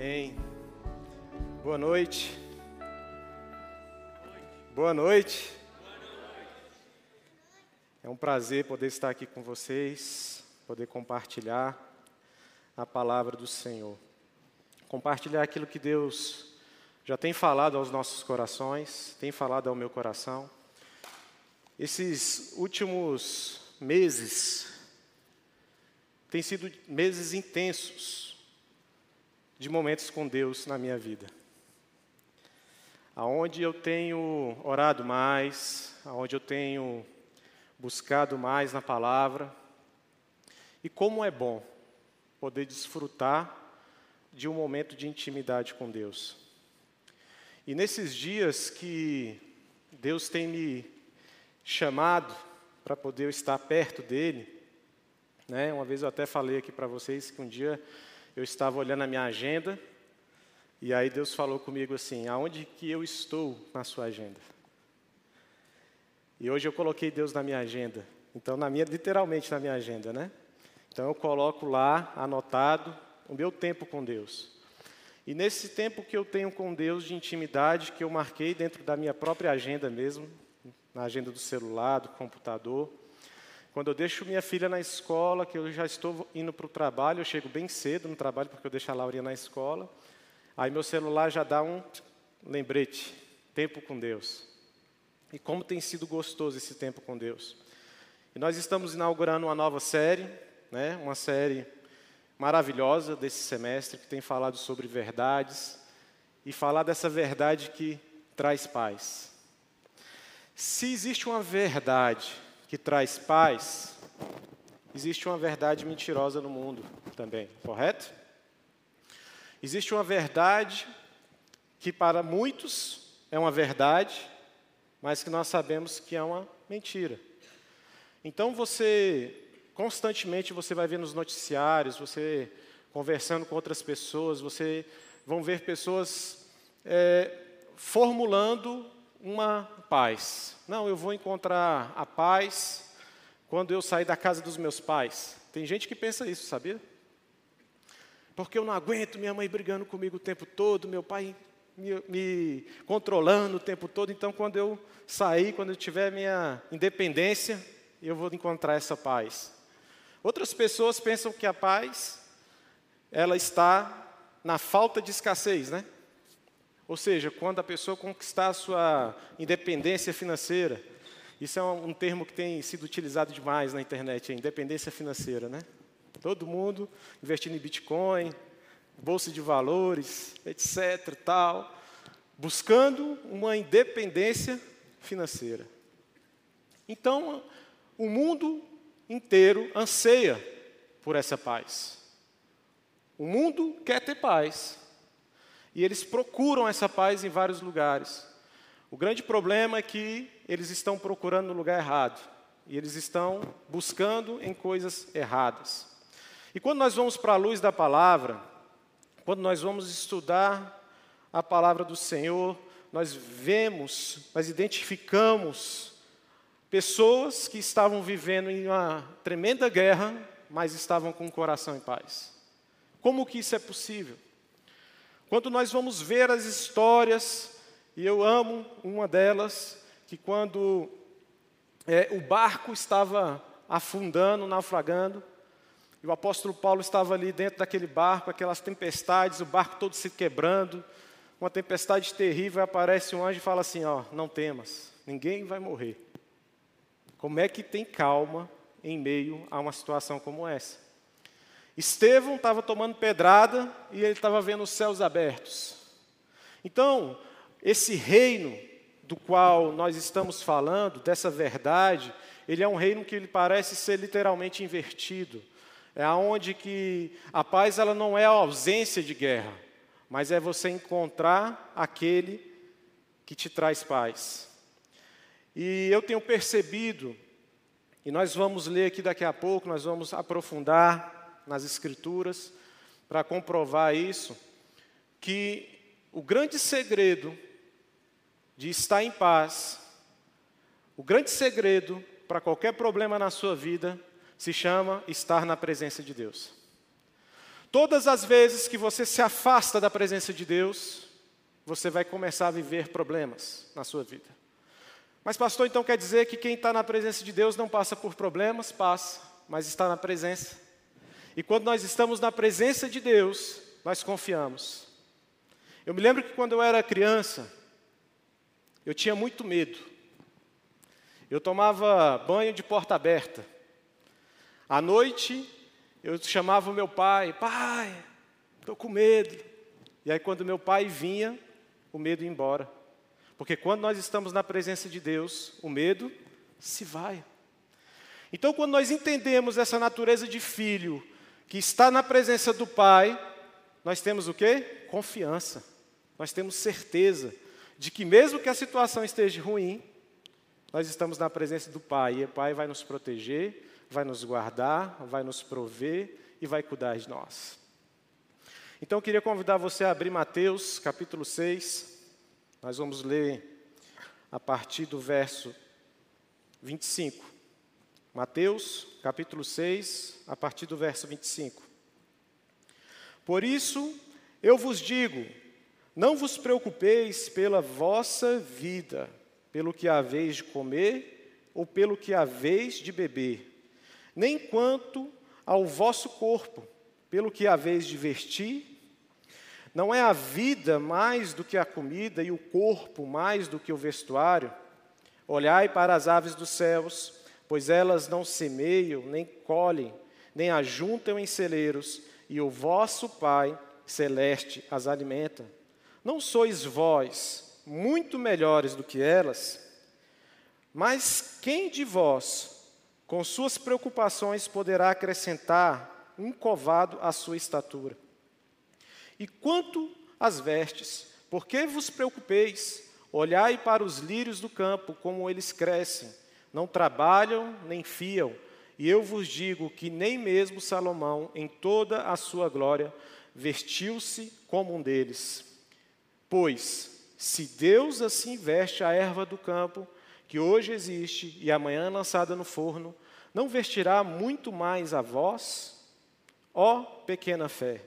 Amém. Boa noite. Boa noite. É um prazer poder estar aqui com vocês, poder compartilhar a palavra do Senhor. Compartilhar aquilo que Deus já tem falado aos nossos corações, tem falado ao meu coração. Esses últimos meses têm sido meses intensos de momentos com Deus na minha vida. Aonde eu tenho orado mais, aonde eu tenho buscado mais na palavra. E como é bom poder desfrutar de um momento de intimidade com Deus. E nesses dias que Deus tem me chamado para poder estar perto dele, né? Uma vez eu até falei aqui para vocês que um dia eu estava olhando a minha agenda e aí Deus falou comigo assim: aonde que eu estou na sua agenda? E hoje eu coloquei Deus na minha agenda. Então, na minha, literalmente na minha agenda, né? Então eu coloco lá, anotado, o meu tempo com Deus. E nesse tempo que eu tenho com Deus de intimidade, que eu marquei dentro da minha própria agenda mesmo, na agenda do celular, do computador, quando eu deixo minha filha na escola, que eu já estou indo para o trabalho, eu chego bem cedo no trabalho, porque eu deixo a Laurinha na escola, aí meu celular já dá um lembrete, tempo com Deus. E como tem sido gostoso esse tempo com Deus. E nós estamos inaugurando uma nova série, né, uma série maravilhosa desse semestre, que tem falado sobre verdades, e falar dessa verdade que traz paz. Se existe uma verdade que traz paz, existe uma verdade mentirosa no mundo também, correto? Existe uma verdade que para muitos é uma verdade, mas que nós sabemos que é uma mentira. Então você constantemente você vai ver nos noticiários, você conversando com outras pessoas, você vão ver pessoas é, formulando uma paz. Não, eu vou encontrar a paz quando eu sair da casa dos meus pais. Tem gente que pensa isso, sabia? Porque eu não aguento minha mãe brigando comigo o tempo todo, meu pai me, me controlando o tempo todo. Então, quando eu sair, quando eu tiver minha independência, eu vou encontrar essa paz. Outras pessoas pensam que a paz ela está na falta de escassez, né? Ou seja, quando a pessoa conquistar a sua independência financeira, isso é um, termo que tem sido utilizado demais na internet, independência financeira, né? Todo mundo investindo em Bitcoin, bolsa de valores, etc, tal, buscando uma independência financeira. Então, o mundo inteiro anseia por essa paz. O mundo quer ter paz, e eles procuram essa paz em vários lugares. O grande problema é que eles estão procurando no lugar errado. E eles estão buscando em coisas erradas. E quando nós vamos para a luz da palavra, quando nós vamos estudar a palavra do Senhor, nós vemos, nós identificamos pessoas que estavam vivendo em uma tremenda guerra, mas estavam com o coração em paz. Como que isso é possível? Quando nós vamos ver as histórias, e eu amo uma delas, que quando é, o barco estava afundando, naufragando, e o apóstolo Paulo estava ali dentro daquele barco, aquelas tempestades, o barco todo se quebrando, uma tempestade terrível, aparece um anjo e fala assim: ó, não temas, ninguém vai morrer. Como é que tem calma em meio a uma situação como essa? Estevão estava tomando pedrada e ele estava vendo os céus abertos. Então, esse reino do qual nós estamos falando, dessa verdade, ele é um reino que ele parece ser literalmente invertido. É aonde que a paz ela não é a ausência de guerra, mas é você encontrar aquele que te traz paz. E eu tenho percebido, e nós vamos ler aqui daqui a pouco, nós vamos aprofundar nas Escrituras para comprovar isso, que o grande segredo de estar em paz, o grande segredo para qualquer problema na sua vida, se chama estar na presença de Deus. Todas as vezes que você se afasta da presença de Deus, você vai começar a viver problemas na sua vida. Mas, pastor, então quer dizer que quem está na presença de Deus não passa por problemas? Passa, mas está na presença. E quando nós estamos na presença de Deus, nós confiamos. Eu me lembro que quando eu era criança, eu tinha muito medo. Eu tomava banho de porta aberta. À noite, eu chamava o meu pai: Pai, estou com medo. E aí, quando meu pai vinha, o medo ia embora. Porque quando nós estamos na presença de Deus, o medo se vai. Então, quando nós entendemos essa natureza de filho que está na presença do Pai, nós temos o quê? Confiança. Nós temos certeza de que mesmo que a situação esteja ruim, nós estamos na presença do Pai e o Pai vai nos proteger, vai nos guardar, vai nos prover e vai cuidar de nós. Então eu queria convidar você a abrir Mateus capítulo 6, nós vamos ler a partir do verso 25. Mateus, capítulo 6, a partir do verso 25. Por isso, eu vos digo: não vos preocupeis pela vossa vida, pelo que haveis de comer ou pelo que haveis de beber, nem quanto ao vosso corpo, pelo que haveis de vestir. Não é a vida mais do que a comida e o corpo mais do que o vestuário? Olhai para as aves dos céus, pois elas não semeiam, nem colhem, nem ajuntam em celeiros, e o vosso Pai celeste as alimenta. Não sois vós muito melhores do que elas? Mas quem de vós, com suas preocupações, poderá acrescentar um covado à sua estatura? E quanto às vestes, por que vos preocupeis? Olhai para os lírios do campo, como eles crescem, não trabalham nem fiam, e eu vos digo que nem mesmo Salomão, em toda a sua glória, vestiu-se como um deles. Pois, se Deus assim veste a erva do campo, que hoje existe e amanhã lançada no forno, não vestirá muito mais a vós, ó pequena fé?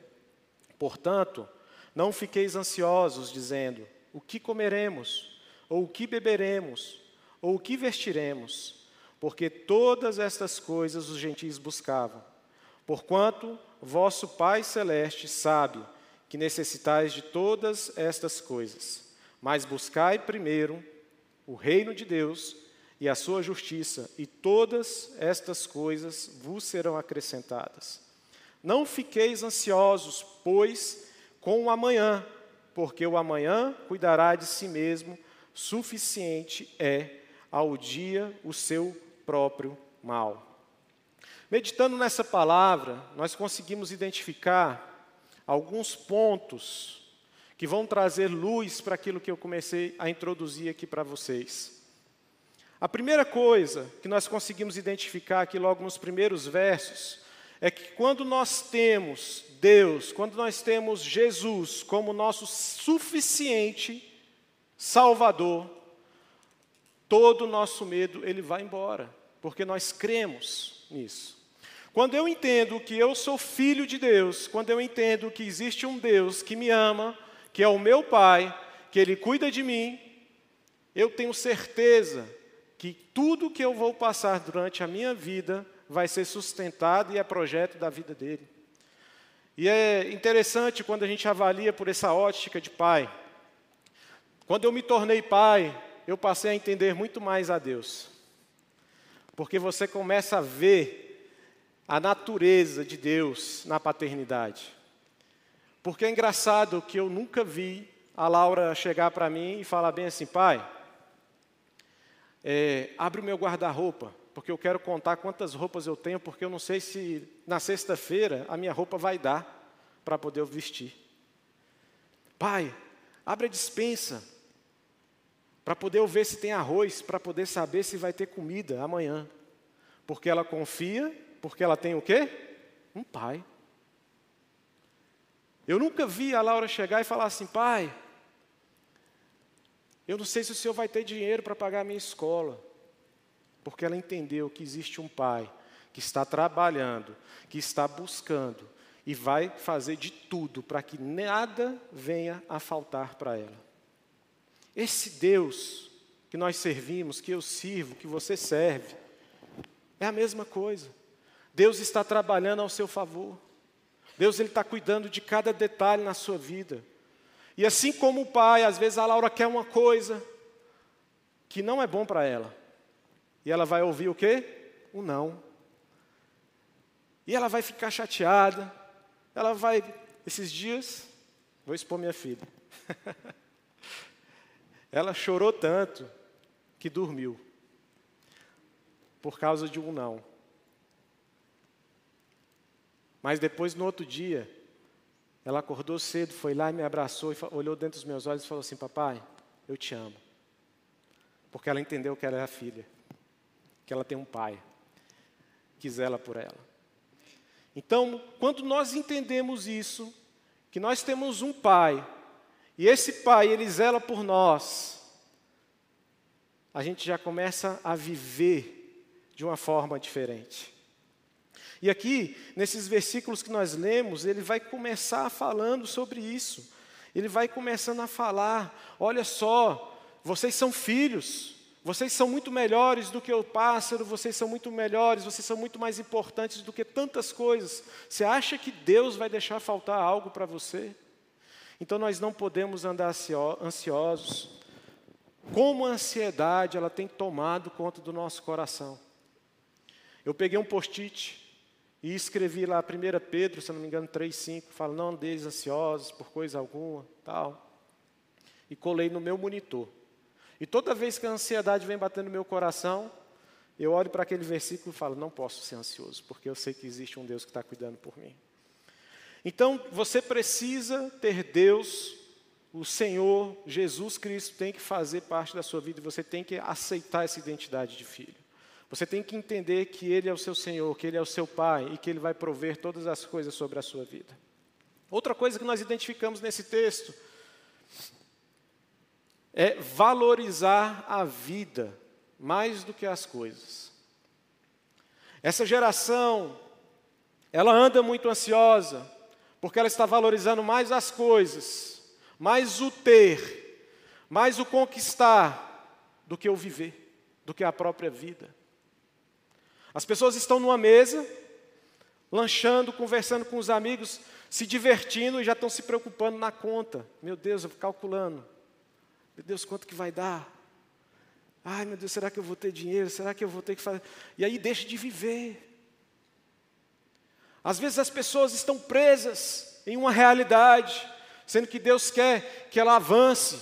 Portanto, não fiqueis ansiosos, dizendo: o que comeremos, ou o que beberemos, ou o que vestiremos, porque todas estas coisas os gentios buscavam. Porquanto vosso Pai celeste sabe que necessitais de todas estas coisas. Mas buscai primeiro o reino de Deus e a sua justiça, e todas estas coisas vos serão acrescentadas. Não fiqueis ansiosos, pois, com o amanhã, porque o amanhã cuidará de si mesmo, suficiente é ao dia o seu próprio mal. Meditando nessa palavra, nós conseguimos identificar alguns pontos que vão trazer luz para aquilo que eu comecei a introduzir aqui para vocês. A primeira coisa que nós conseguimos identificar aqui logo nos primeiros versos é que quando nós temos Deus, quando nós temos Jesus como nosso suficiente Salvador, todo o nosso medo ele vai embora, porque nós cremos nisso. Quando eu entendo que eu sou filho de Deus, quando eu entendo que existe um Deus que me ama, que é o meu Pai, que Ele cuida de mim, eu tenho certeza que tudo que eu vou passar durante a minha vida vai ser sustentado e é projeto da vida dele. E é interessante quando a gente avalia por essa ótica de pai. Quando eu me tornei pai, eu passei a entender muito mais a Deus. Porque você começa a ver a natureza de Deus na paternidade. Porque é engraçado que eu nunca vi a Laura chegar para mim e falar bem assim, pai, é, abre o meu guarda-roupa porque eu quero contar quantas roupas eu tenho, porque eu não sei se na sexta-feira a minha roupa vai dar para poder vestir. Pai, abre a dispensa para poder ver se tem arroz, para poder saber se vai ter comida amanhã. Porque ela confia, porque ela tem o quê? Um pai. Eu nunca vi a Laura chegar e falar assim, pai, eu não sei se o senhor vai ter dinheiro para pagar a minha escola porque ela entendeu que existe um pai que está trabalhando, que está buscando, e vai fazer de tudo para que nada venha a faltar para ela. Esse Deus que nós servimos, que eu sirvo, que você serve, é a mesma coisa. Deus está trabalhando ao seu favor. Deus ele está cuidando de cada detalhe na sua vida. E assim como o pai, às vezes a Laura quer uma coisa que não é bom para ela. E ela vai ouvir o quê? O não. E ela vai ficar chateada. Ela vai, esses dias, vou expor minha filha. ela chorou tanto que dormiu. Por causa de um não. Mas depois, no outro dia, ela acordou cedo, foi lá e me abraçou e olhou dentro dos meus olhos e falou assim: Papai, eu te amo. Porque ela entendeu que ela é a filha, que ela tem um pai, que zela por ela. Então, quando nós entendemos isso, que nós temos um pai, e esse pai, ele zela por nós, a gente já começa a viver de uma forma diferente. E aqui, nesses versículos que nós lemos, ele vai começar falando sobre isso. Ele vai começando a falar: olha só, vocês são filhos, vocês são muito melhores do que o pássaro, vocês são muito melhores, vocês são muito mais importantes do que tantas coisas. Você acha que Deus vai deixar faltar algo para você? Então nós não podemos andar ansiosos. Como a ansiedade, ela tem tomado conta do nosso coração. Eu peguei um post-it e escrevi lá 1 Pedro, se não me engano, 3,5, fala, não andeis ansiosos por coisa alguma, tal. E colei no meu monitor. E toda vez que a ansiedade vem batendo no meu coração, eu olho para aquele versículo e falo: não posso ser ansioso, porque eu sei que existe um Deus que está cuidando por mim. Então, você precisa ter Deus, o Senhor, Jesus Cristo, tem que fazer parte da sua vida e você tem que aceitar essa identidade de filho. Você tem que entender que Ele é o seu Senhor, que Ele é o seu Pai e que Ele vai prover todas as coisas sobre a sua vida. Outra coisa que nós identificamos nesse texto é valorizar a vida mais do que as coisas. Essa geração, ela anda muito ansiosa, porque ela está valorizando mais as coisas, mais o ter, mais o conquistar, do que o viver, do que a própria vida. As pessoas estão numa mesa, lanchando, conversando com os amigos, se divertindo e já estão se preocupando na conta. Meu Deus, eu calculando. Meu Deus, quanto que vai dar? Ai, meu Deus, será que eu vou ter dinheiro? Será que eu vou ter que fazer? E aí deixa de viver. Às vezes as pessoas estão presas em uma realidade, sendo que Deus quer que ela avance,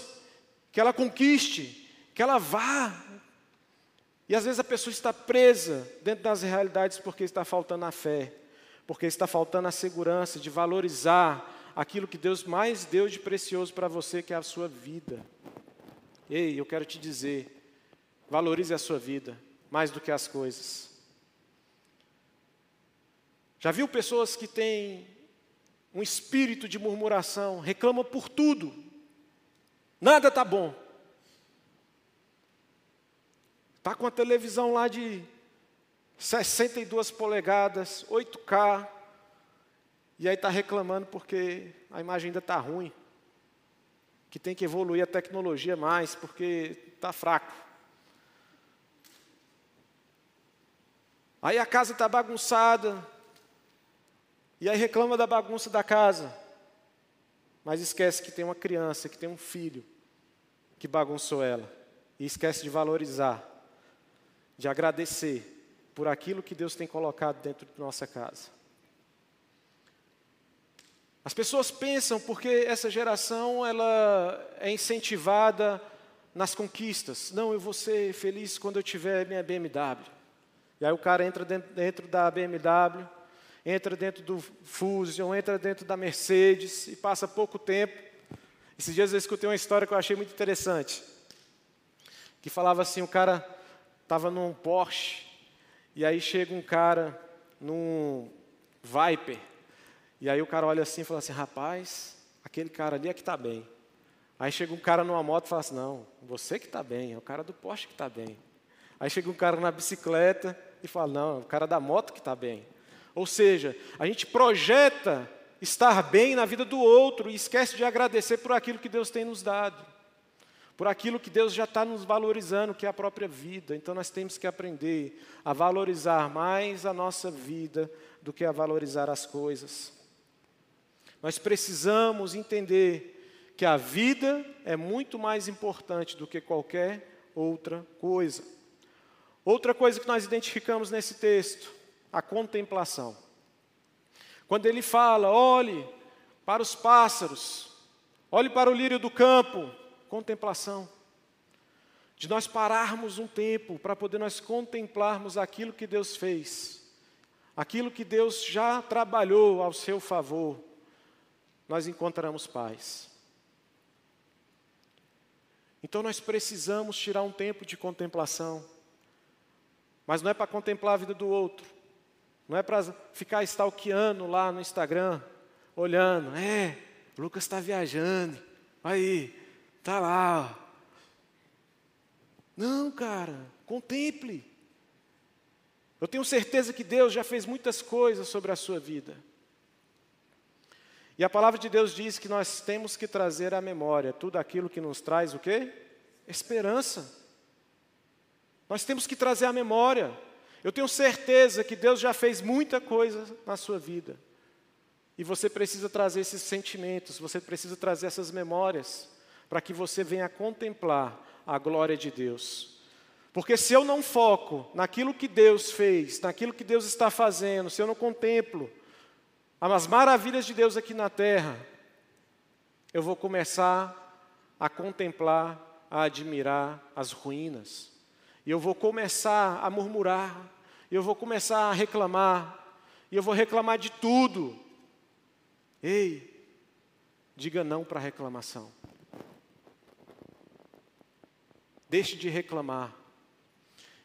que ela conquiste, que ela vá. E às vezes a pessoa está presa dentro das realidades porque está faltando a fé, porque está faltando a segurança de valorizar aquilo que Deus mais deu de precioso para você, que é a sua vida. Ei, eu quero te dizer, valorize a sua vida mais do que as coisas. Já viu pessoas que têm um espírito de murmuração, reclamam por tudo, nada está bom. Está com a televisão lá de 62 polegadas, 8K, e aí está reclamando porque a imagem ainda está ruim que tem que evoluir a tecnologia mais, porque está fraco. Aí a casa está bagunçada, e aí reclama da bagunça da casa, mas esquece que tem uma criança, que tem um filho que bagunçou ela, e esquece de valorizar, de agradecer por aquilo que Deus tem colocado dentro de nossa casa. As pessoas pensam porque essa geração ela é incentivada nas conquistas. Não, eu vou ser feliz quando eu tiver minha BMW. E aí o cara entra dentro, dentro da BMW, entra dentro do Fusion, entra dentro da Mercedes e passa pouco tempo. Esses dias eu escutei uma história que eu achei muito interessante. Que falava assim, o cara estava num Porsche e aí chega um cara num Viper e aí o cara olha assim e fala assim: rapaz, aquele cara ali é que está bem. Aí chega um cara numa moto e fala assim: não, você que está bem, é o cara do poste que está bem. Aí chega um cara na bicicleta e fala: não, é o cara da moto que está bem. Ou seja, a gente projeta estar bem na vida do outro e esquece de agradecer por aquilo que Deus tem nos dado, por aquilo que Deus já está nos valorizando, que é a própria vida. Então nós temos que aprender a valorizar mais a nossa vida do que a valorizar as coisas. Nós precisamos entender que a vida é muito mais importante do que qualquer outra coisa. Outra coisa que nós identificamos nesse texto, a contemplação. Quando ele fala, olhe para os pássaros, olhe para o lírio do campo, contemplação. De nós pararmos um tempo para poder nós contemplarmos aquilo que Deus fez, aquilo que Deus já trabalhou ao seu favor, nós encontramos paz. Então nós precisamos tirar um tempo de contemplação, mas não é para contemplar a vida do outro, não é para ficar stalkeando lá no Instagram, olhando, é, Lucas está viajando, aí, tá lá. Não, cara, contemple. Eu tenho certeza que Deus já fez muitas coisas sobre a sua vida. E a palavra de Deus diz que nós temos que trazer à memória tudo aquilo que nos traz o quê? Esperança. Nós temos que trazer à memória eu tenho certeza que Deus já fez muita coisa na sua vida. E você precisa trazer esses sentimentos, você precisa trazer essas memórias, para que você venha contemplar a glória de Deus. Porque se eu não foco naquilo que Deus fez, naquilo que Deus está fazendo, se eu não contemplo as maravilhas de Deus aqui na terra, eu vou começar a contemplar, a admirar as ruínas. E eu vou começar a murmurar, e eu vou começar a reclamar, e eu vou reclamar de tudo. Ei, diga não para a reclamação. Deixe de reclamar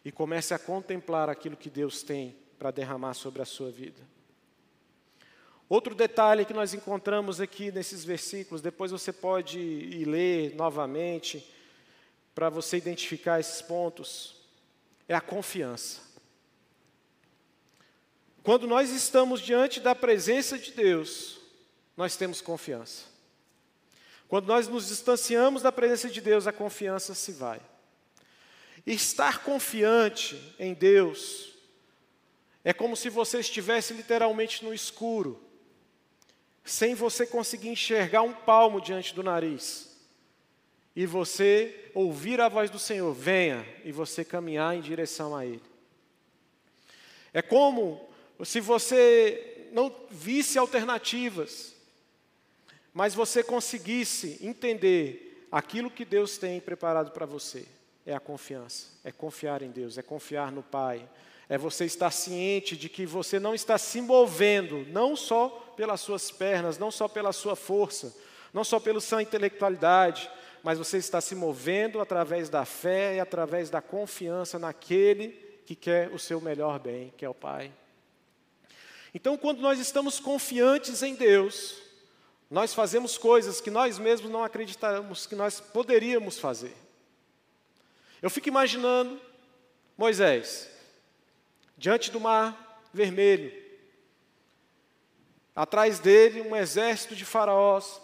e comece a contemplar aquilo que Deus tem para derramar sobre a sua vida. Outro detalhe que nós encontramos aqui nesses versículos, depois você pode ir ler novamente, para você identificar esses pontos é a confiança. Quando nós estamos diante da presença de Deus, nós temos confiança. Quando nós nos distanciamos da presença de Deus, a confiança se vai. estar confiante em Deus é como se você estivesse literalmente no escuro, sem você conseguir enxergar um palmo diante do nariz e você ouvir a voz do Senhor, venha, e você caminhar em direção a Ele. É como se você não visse alternativas, mas você conseguisse entender aquilo que Deus tem preparado para você. É a confiança, é confiar em Deus, é confiar no Pai, é você estar ciente de que você não está se movendo, não só pelas suas pernas, não só pela sua força, não só pela sua intelectualidade, mas você está se movendo através da fé e através da confiança naquele que quer o seu melhor bem, que é o Pai. Então, quando nós estamos confiantes em Deus, nós fazemos coisas que nós mesmos não acreditamos que nós poderíamos fazer. Eu fico imaginando Moisés, diante do mar vermelho, atrás dele um exército de faraós,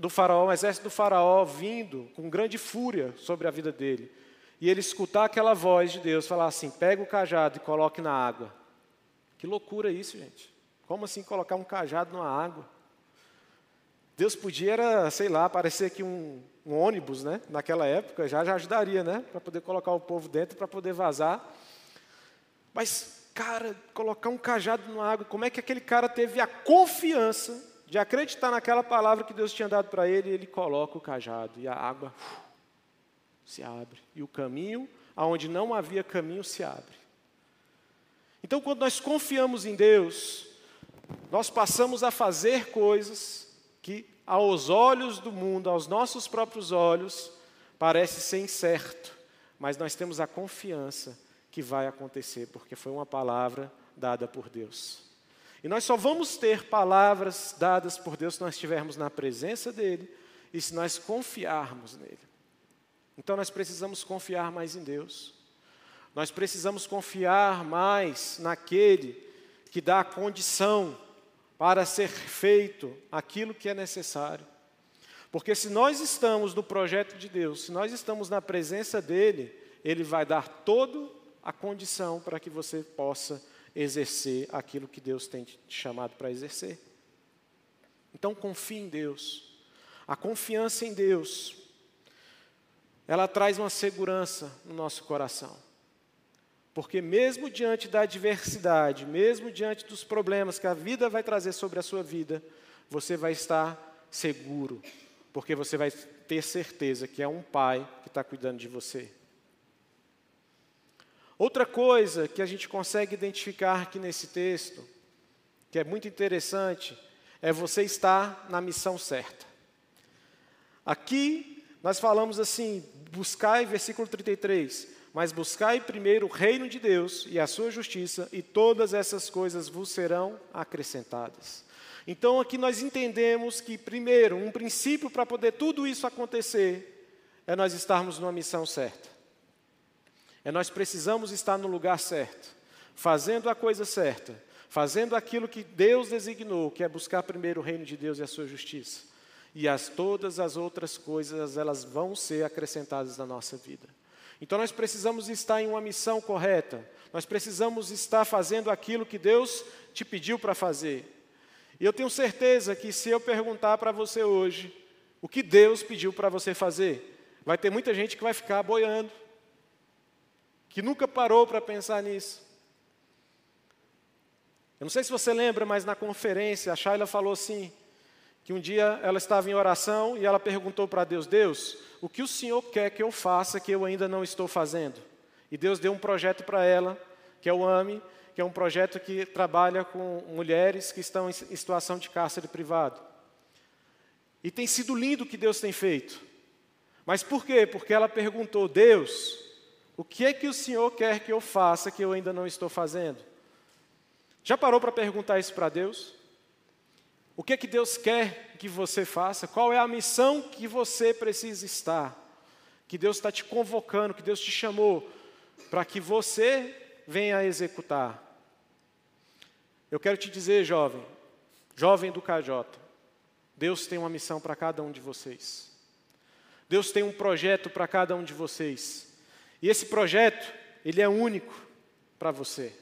do faraó, um exército do faraó vindo com grande fúria sobre a vida dele. E ele escutar aquela voz de Deus falar assim: pega o cajado e coloque na água. Que loucura isso, gente. Como assim colocar um cajado na água? Deus podia, era, sei lá, parecer aqui um, um ônibus, né? Naquela época já, já ajudaria, né? Para poder colocar o povo dentro, para poder vazar. Mas, cara, colocar um cajado na água, como é que aquele cara teve a confiança de acreditar naquela palavra que Deus tinha dado para ele, ele coloca o cajado e a água uf, se abre. E o caminho, aonde não havia caminho, se abre. Então, quando nós confiamos em Deus, nós passamos a fazer coisas que, aos olhos do mundo, aos nossos próprios olhos, parece ser incerto, mas nós temos a confiança que vai acontecer, porque foi uma palavra dada por Deus. E nós só vamos ter palavras dadas por Deus se nós estivermos na presença dEle e se nós confiarmos nele. Então nós precisamos confiar mais em Deus. Nós precisamos confiar mais naquele que dá a condição para ser feito aquilo que é necessário. Porque se nós estamos no projeto de Deus, se nós estamos na presença dele, ele vai dar toda a condição para que você possa exercer aquilo que Deus tem te chamado para exercer. Então confie em Deus. A confiança em Deus, ela traz uma segurança no nosso coração. Porque mesmo diante da adversidade, mesmo diante dos problemas que a vida vai trazer sobre a sua vida, você vai estar seguro, porque você vai ter certeza que é um pai que está cuidando de você. Outra coisa que a gente consegue identificar aqui nesse texto, que é muito interessante, é você estar na missão certa. Aqui nós falamos assim: buscai, versículo 33, mas buscai primeiro o reino de Deus e a sua justiça, e todas essas coisas vos serão acrescentadas. Então aqui nós entendemos que, primeiro, um princípio para poder tudo isso acontecer é nós estarmos numa missão certa. É nós precisamos estar no lugar certo, fazendo a coisa certa, fazendo aquilo que Deus designou, que é buscar primeiro o reino de Deus e a sua justiça. E as todas as outras coisas, elas vão ser acrescentadas na nossa vida. Então nós precisamos estar em uma missão correta. Nós precisamos estar fazendo aquilo que Deus te pediu para fazer. E eu tenho certeza que se eu perguntar para você hoje o que Deus pediu para você fazer, vai ter muita gente que vai ficar boiando, que nunca parou para pensar nisso. Eu não sei se você lembra, mas na conferência a Shaila falou assim: que um dia ela estava em oração e ela perguntou para Deus: Deus, o que o Senhor quer que eu faça que eu ainda não estou fazendo? E Deus deu um projeto para ela, que é o AME, que é um projeto que trabalha com mulheres que estão em situação de cárcere privado. E tem sido lindo o que Deus tem feito. Mas por quê? Porque ela perguntou: Deus, o que é que o Senhor quer que eu faça que eu ainda não estou fazendo? Já parou para perguntar isso para Deus? O que é que Deus quer que você faça? Qual é a missão que você precisa estar? Que Deus está te convocando, que Deus te chamou para que você venha executar. Eu quero te dizer, jovem, jovem do KJ, Deus tem uma missão para cada um de vocês. Deus tem um projeto para cada um de vocês. E esse projeto, ele é único para você.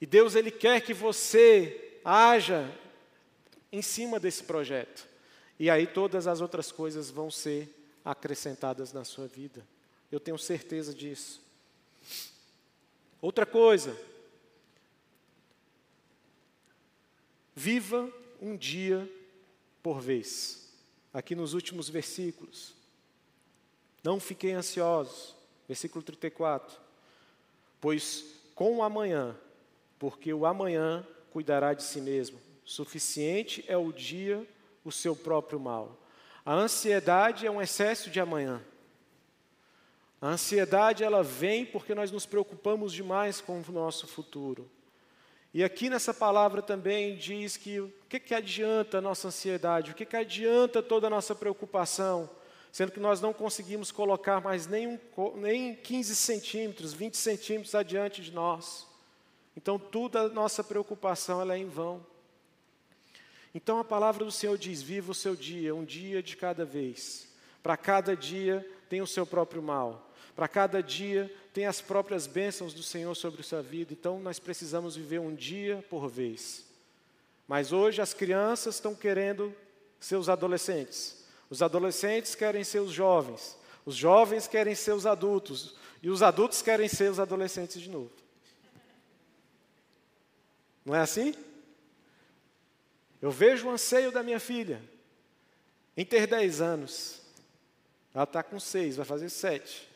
E Deus ele quer que você haja em cima desse projeto. E aí todas as outras coisas vão ser acrescentadas na sua vida. Eu tenho certeza disso. Outra coisa, Viva um dia por vez. Aqui nos últimos versículos. Não fiquem ansiosos. Versículo 34. Pois com o amanhã, porque o amanhã cuidará de si mesmo. Suficiente é o dia o seu próprio mal. A ansiedade é um excesso de amanhã. A ansiedade ela vem porque nós nos preocupamos demais com o nosso futuro. E aqui nessa palavra também diz que o que, que adianta a nossa ansiedade, o que, que adianta toda a nossa preocupação, sendo que nós não conseguimos colocar mais nem, um, nem 15 centímetros, 20 centímetros adiante de nós. Então, toda a nossa preocupação ela é em vão. Então, a palavra do Senhor diz: viva o seu dia, um dia de cada vez. Para cada dia tem o seu próprio mal. Para cada dia tem as próprias bênçãos do Senhor sobre a sua vida, então nós precisamos viver um dia por vez. Mas hoje as crianças estão querendo ser os adolescentes, os adolescentes querem ser os jovens, os jovens querem ser os adultos, e os adultos querem ser os adolescentes de novo. Não é assim? Eu vejo o anseio da minha filha em ter 10 anos. Ela está com 6, vai fazer 7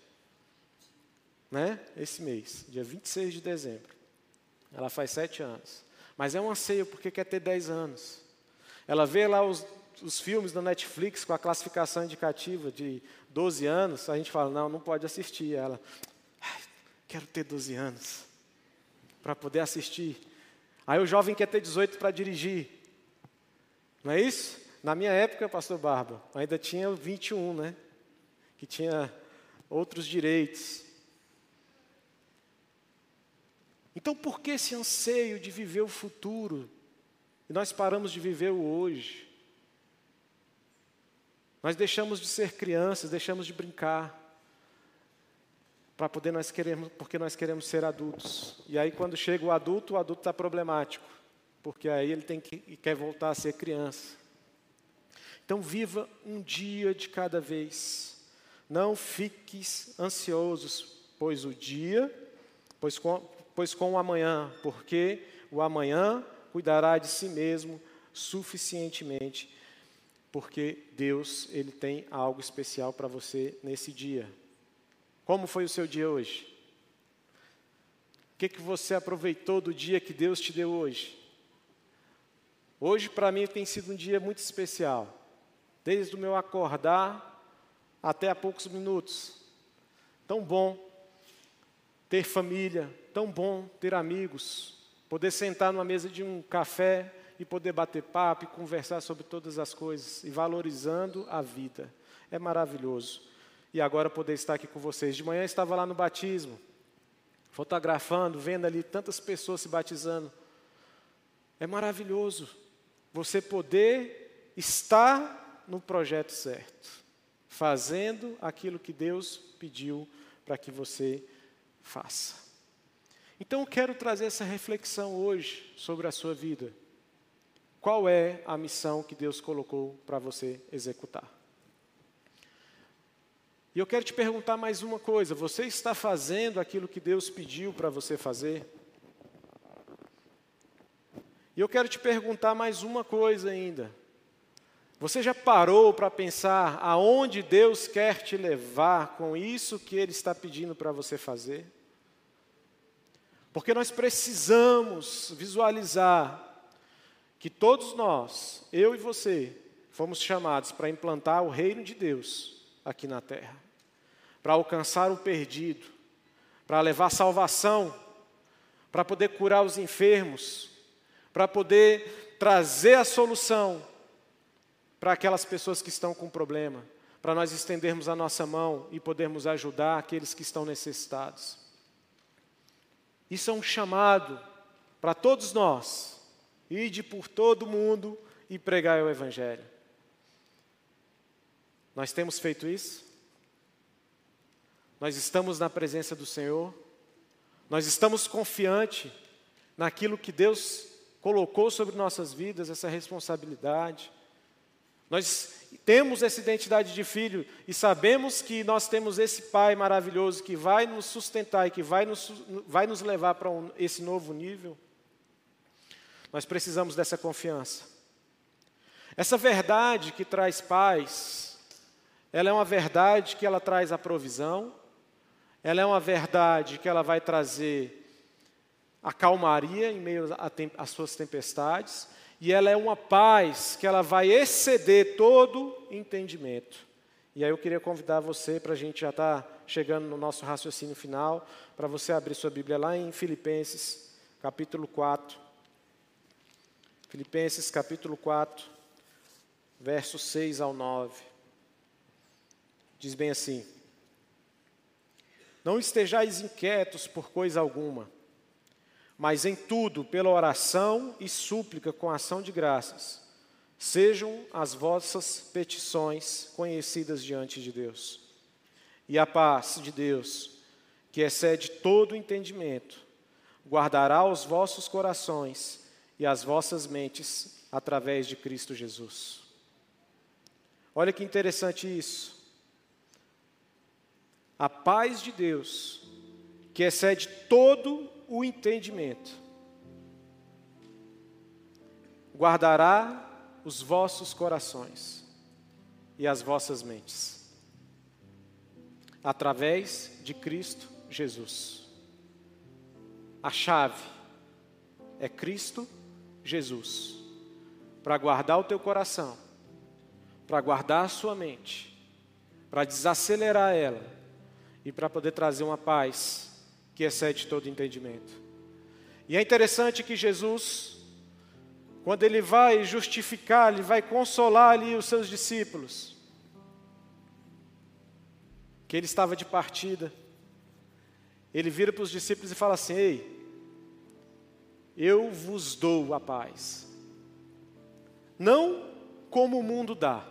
né? Esse mês, dia 26 de dezembro. Ela faz sete anos. Mas é um anseio porque quer ter dez anos. Ela vê lá os, os filmes da Netflix com a classificação indicativa de 12 anos, a gente fala, não, não pode assistir. Ela, quero ter 12 anos para poder assistir. Aí o jovem quer ter 18 para dirigir. Não é isso? Na minha época, pastor Barba, ainda tinha 21, né? Que tinha outros direitos. Então, por que esse anseio de viver o futuro e nós paramos de viver o hoje? Nós deixamos de ser crianças, deixamos de brincar, para poder nós queremos, porque nós queremos ser adultos. E aí, quando chega o adulto, o adulto está problemático, porque aí ele tem que quer voltar a ser criança. Então, viva um dia de cada vez. Não fiques ansiosos, pois o dia, pois com, pois com o amanhã, porque o amanhã cuidará de si mesmo suficientemente, porque Deus ele tem algo especial para você nesse dia. Como foi o seu dia hoje? O que, que você aproveitou do dia que Deus te deu hoje? Hoje, para mim, tem sido um dia muito especial. Desde o meu acordar até há poucos minutos. Tão bom ter família, tão bom ter amigos, poder sentar numa mesa de um café e poder bater papo e conversar sobre todas as coisas e valorizando a vida. É maravilhoso. E agora poder estar aqui com vocês. De manhã estava lá no batismo, fotografando, vendo ali tantas pessoas se batizando. É maravilhoso você poder estar no projeto certo, fazendo aquilo que Deus pediu para que você faça. Então eu quero trazer essa reflexão hoje sobre a sua vida. Qual é a missão que Deus colocou para você executar? E eu quero te perguntar mais uma coisa: você está fazendo aquilo que Deus pediu para você fazer? E eu quero te perguntar mais uma coisa ainda. Você já parou para pensar aonde Deus quer te levar com isso que Ele está pedindo para você fazer? Porque nós precisamos visualizar que todos nós, eu e você, fomos chamados para implantar o reino de Deus aqui na terra, para alcançar o perdido, para levar salvação, para poder curar os enfermos, para poder trazer a solução para aquelas pessoas que estão com problema, para nós estendermos a nossa mão e podermos ajudar aqueles que estão necessitados. Isso é um chamado para todos nós. Ide por todo mundo e pregai o Evangelho. Nós temos feito isso? Nós estamos na presença do Senhor? Nós estamos confiantes naquilo que Deus colocou sobre nossas vidas, essa responsabilidade? Nós temos essa identidade de filho e sabemos que nós temos esse Pai maravilhoso que vai nos sustentar e que vai nos, vai nos levar para um, esse novo nível. Nós precisamos dessa confiança. Essa verdade que traz paz, ela é uma verdade que ela traz a provisão, ela é uma verdade que ela vai trazer a calmaria em meio às suas tempestades, e ela é uma paz que ela vai exceder todo entendimento. E aí eu queria convidar você para a gente já estar tá chegando no nosso raciocínio final, para você abrir sua Bíblia lá em Filipenses, capítulo 4. Filipenses, capítulo 4, versos 6 ao 9. Diz bem assim: Não estejais inquietos por coisa alguma mas em tudo, pela oração e súplica com ação de graças, sejam as vossas petições conhecidas diante de Deus. E a paz de Deus, que excede todo entendimento, guardará os vossos corações e as vossas mentes através de Cristo Jesus. Olha que interessante isso. A paz de Deus, que excede todo o entendimento. Guardará os vossos corações e as vossas mentes, através de Cristo Jesus. A chave é Cristo Jesus, para guardar o teu coração, para guardar a sua mente, para desacelerar ela e para poder trazer uma paz que excede todo entendimento. E é interessante que Jesus, quando ele vai justificar, ele vai consolar ali os seus discípulos, que ele estava de partida, ele vira para os discípulos e fala assim: Ei, Eu vos dou a paz. Não como o mundo dá,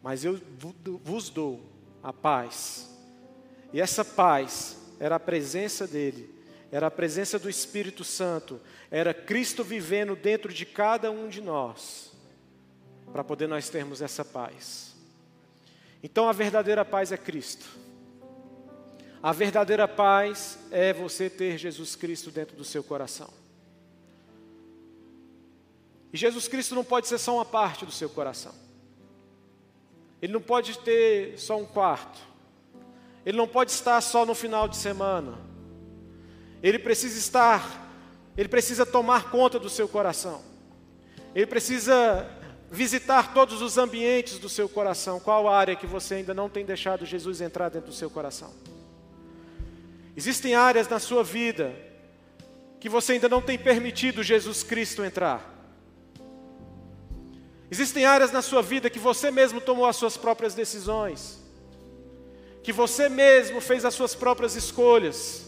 mas eu vos dou a paz. E essa paz era a presença dele, era a presença do Espírito Santo, era Cristo vivendo dentro de cada um de nós, para poder nós termos essa paz. Então a verdadeira paz é Cristo. A verdadeira paz é você ter Jesus Cristo dentro do seu coração. E Jesus Cristo não pode ser só uma parte do seu coração. Ele não pode ter só um quarto. Ele não pode estar só no final de semana. Ele precisa estar, ele precisa tomar conta do seu coração. Ele precisa visitar todos os ambientes do seu coração. Qual área que você ainda não tem deixado Jesus entrar dentro do seu coração? Existem áreas na sua vida que você ainda não tem permitido Jesus Cristo entrar. Existem áreas na sua vida que você mesmo tomou as suas próprias decisões, que você mesmo fez as suas próprias escolhas.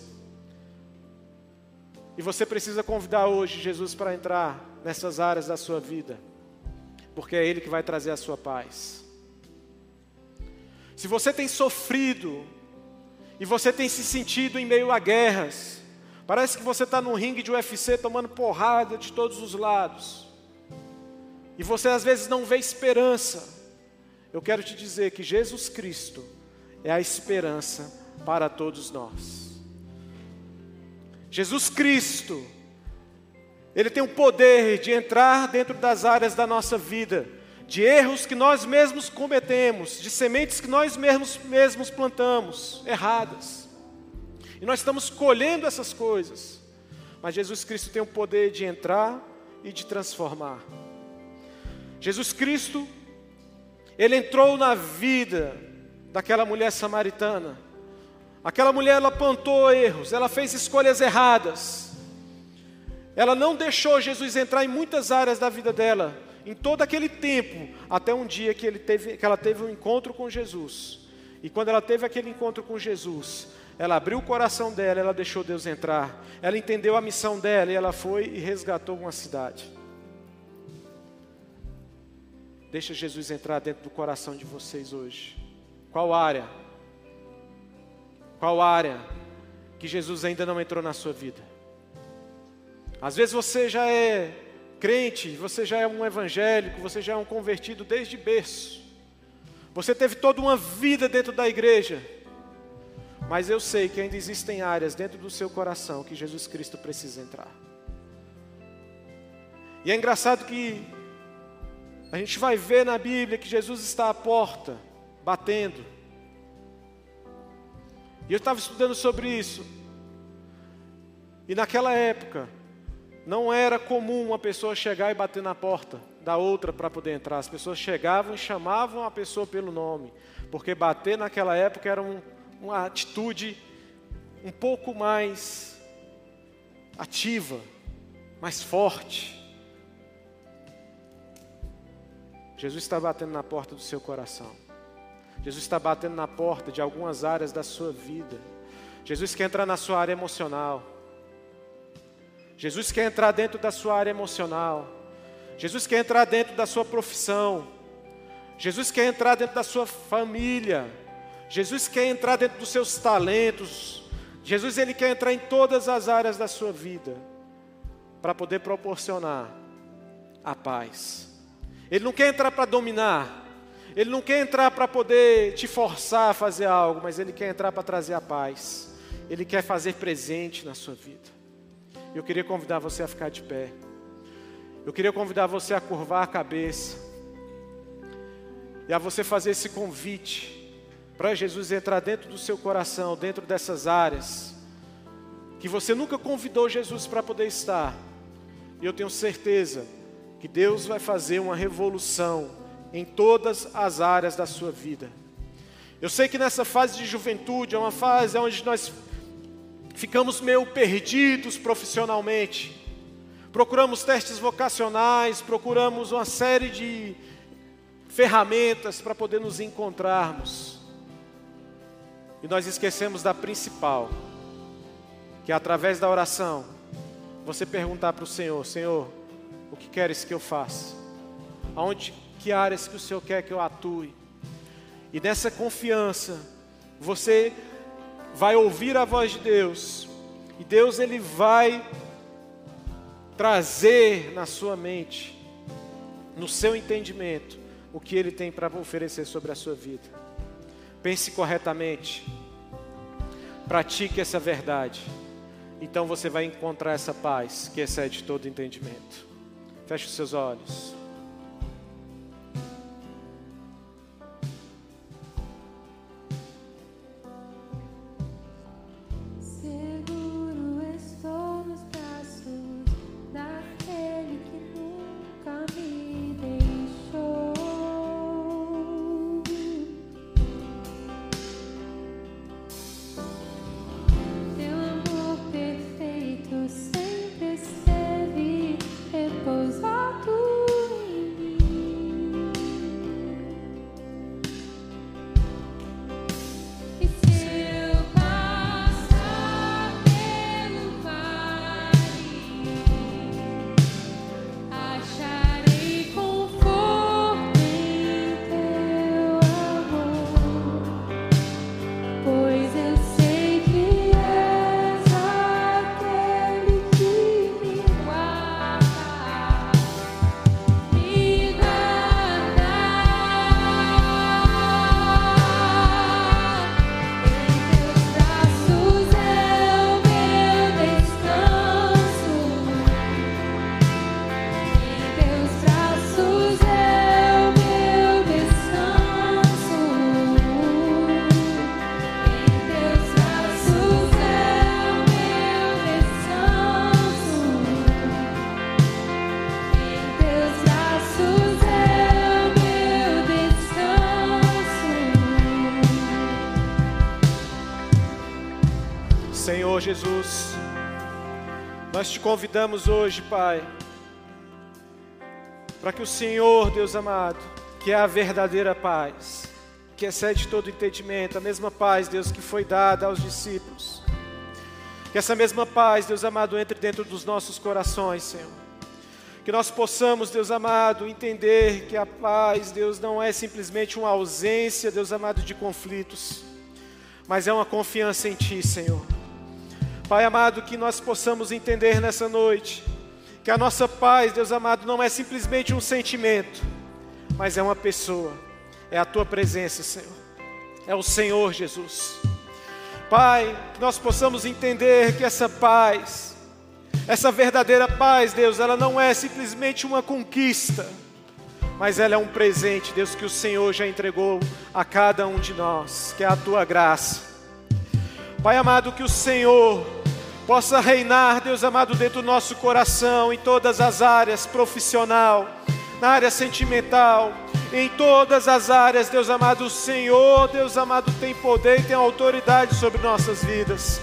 E você precisa convidar hoje Jesus para entrar nessas áreas da sua vida, porque é Ele que vai trazer a sua paz. Se você tem sofrido e você tem se sentido em meio a guerras, parece que você está num ringue de UFC tomando porrada de todos os lados. E você às vezes não vê esperança, eu quero te dizer que Jesus Cristo é a esperança para todos nós. Jesus Cristo, Ele tem o poder de entrar dentro das áreas da nossa vida, de erros que nós mesmos cometemos, de sementes que nós mesmos, mesmos plantamos, erradas. E nós estamos colhendo essas coisas, mas Jesus Cristo tem o poder de entrar e de transformar. Jesus Cristo, ele entrou na vida daquela mulher samaritana. Aquela mulher ela plantou erros, ela fez escolhas erradas. Ela não deixou Jesus entrar em muitas áreas da vida dela, em todo aquele tempo, até um dia que, ele teve, que ela teve um encontro com Jesus. E quando ela teve aquele encontro com Jesus, ela abriu o coração dela, ela deixou Deus entrar. Ela entendeu a missão dela e ela foi e resgatou uma cidade. Deixa Jesus entrar dentro do coração de vocês hoje. Qual área? Qual área que Jesus ainda não entrou na sua vida? Às vezes você já é crente, você já é um evangélico, você já é um convertido desde berço. Você teve toda uma vida dentro da igreja. Mas eu sei que ainda existem áreas dentro do seu coração que Jesus Cristo precisa entrar. E é engraçado que a gente vai ver na Bíblia que Jesus está à porta, batendo. E eu estava estudando sobre isso. E naquela época, não era comum uma pessoa chegar e bater na porta da outra para poder entrar. As pessoas chegavam e chamavam a pessoa pelo nome, porque bater naquela época era um, uma atitude um pouco mais ativa, mais forte. Jesus está batendo na porta do seu coração. Jesus está batendo na porta de algumas áreas da sua vida. Jesus quer entrar na sua área emocional. Jesus quer entrar dentro da sua área emocional. Jesus quer entrar dentro da sua profissão. Jesus quer entrar dentro da sua família. Jesus quer entrar dentro dos seus talentos. Jesus ele quer entrar em todas as áreas da sua vida para poder proporcionar a paz. Ele não quer entrar para dominar. Ele não quer entrar para poder te forçar a fazer algo, mas ele quer entrar para trazer a paz. Ele quer fazer presente na sua vida. Eu queria convidar você a ficar de pé. Eu queria convidar você a curvar a cabeça. E a você fazer esse convite para Jesus entrar dentro do seu coração, dentro dessas áreas que você nunca convidou Jesus para poder estar. E eu tenho certeza que Deus vai fazer uma revolução em todas as áreas da sua vida. Eu sei que nessa fase de juventude é uma fase onde nós ficamos meio perdidos profissionalmente. Procuramos testes vocacionais, procuramos uma série de ferramentas para poder nos encontrarmos. E nós esquecemos da principal, que é através da oração você perguntar para o Senhor: Senhor, o que queres que eu faça? Aonde, que áreas que o Senhor quer que eu atue? E nessa confiança, você vai ouvir a voz de Deus, e Deus ele vai trazer na sua mente, no seu entendimento, o que ele tem para oferecer sobre a sua vida. Pense corretamente, pratique essa verdade, então você vai encontrar essa paz que excede todo entendimento. Feche os seus olhos. Convidamos hoje, Pai, para que o Senhor, Deus amado, que é a verdadeira paz, que excede todo entendimento, a mesma paz, Deus, que foi dada aos discípulos, que essa mesma paz, Deus amado, entre dentro dos nossos corações, Senhor. Que nós possamos, Deus amado, entender que a paz, Deus, não é simplesmente uma ausência, Deus amado, de conflitos, mas é uma confiança em Ti, Senhor Pai amado, que nós possamos entender nessa noite que a nossa paz, Deus amado, não é simplesmente um sentimento, mas é uma pessoa, é a tua presença, Senhor, é o Senhor Jesus. Pai, que nós possamos entender que essa paz, essa verdadeira paz, Deus, ela não é simplesmente uma conquista, mas ela é um presente, Deus, que o Senhor já entregou a cada um de nós, que é a tua graça. Pai amado, que o Senhor possa reinar, Deus amado, dentro do nosso coração, em todas as áreas, profissional, na área sentimental, em todas as áreas, Deus amado, o Senhor, Deus amado, tem poder e tem autoridade sobre nossas vidas.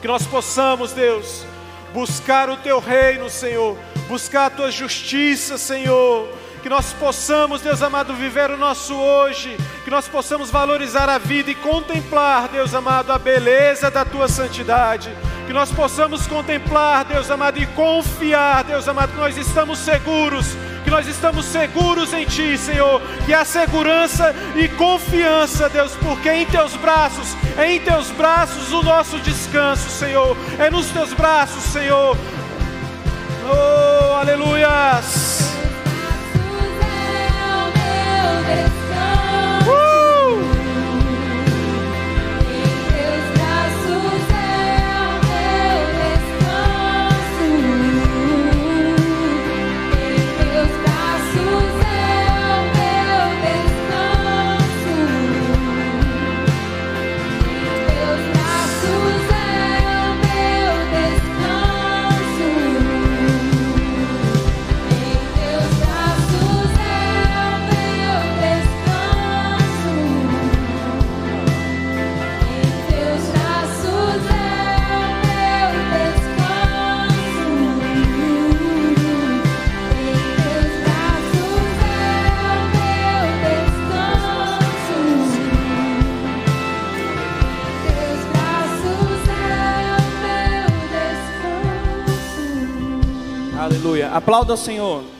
Que nós possamos, Deus, buscar o teu reino, Senhor, buscar a tua justiça, Senhor que nós possamos, Deus amado, viver o nosso hoje, que nós possamos valorizar a vida e contemplar, Deus amado, a beleza da tua santidade, que nós possamos contemplar, Deus amado, e confiar, Deus amado, que nós estamos seguros, que nós estamos seguros em Ti, Senhor, que há segurança e confiança, Deus, porque em Teus braços, é em Teus braços o nosso descanso, Senhor, é nos Teus braços, Senhor. Oh, aleluias. Elvis. Aplauda o Senhor.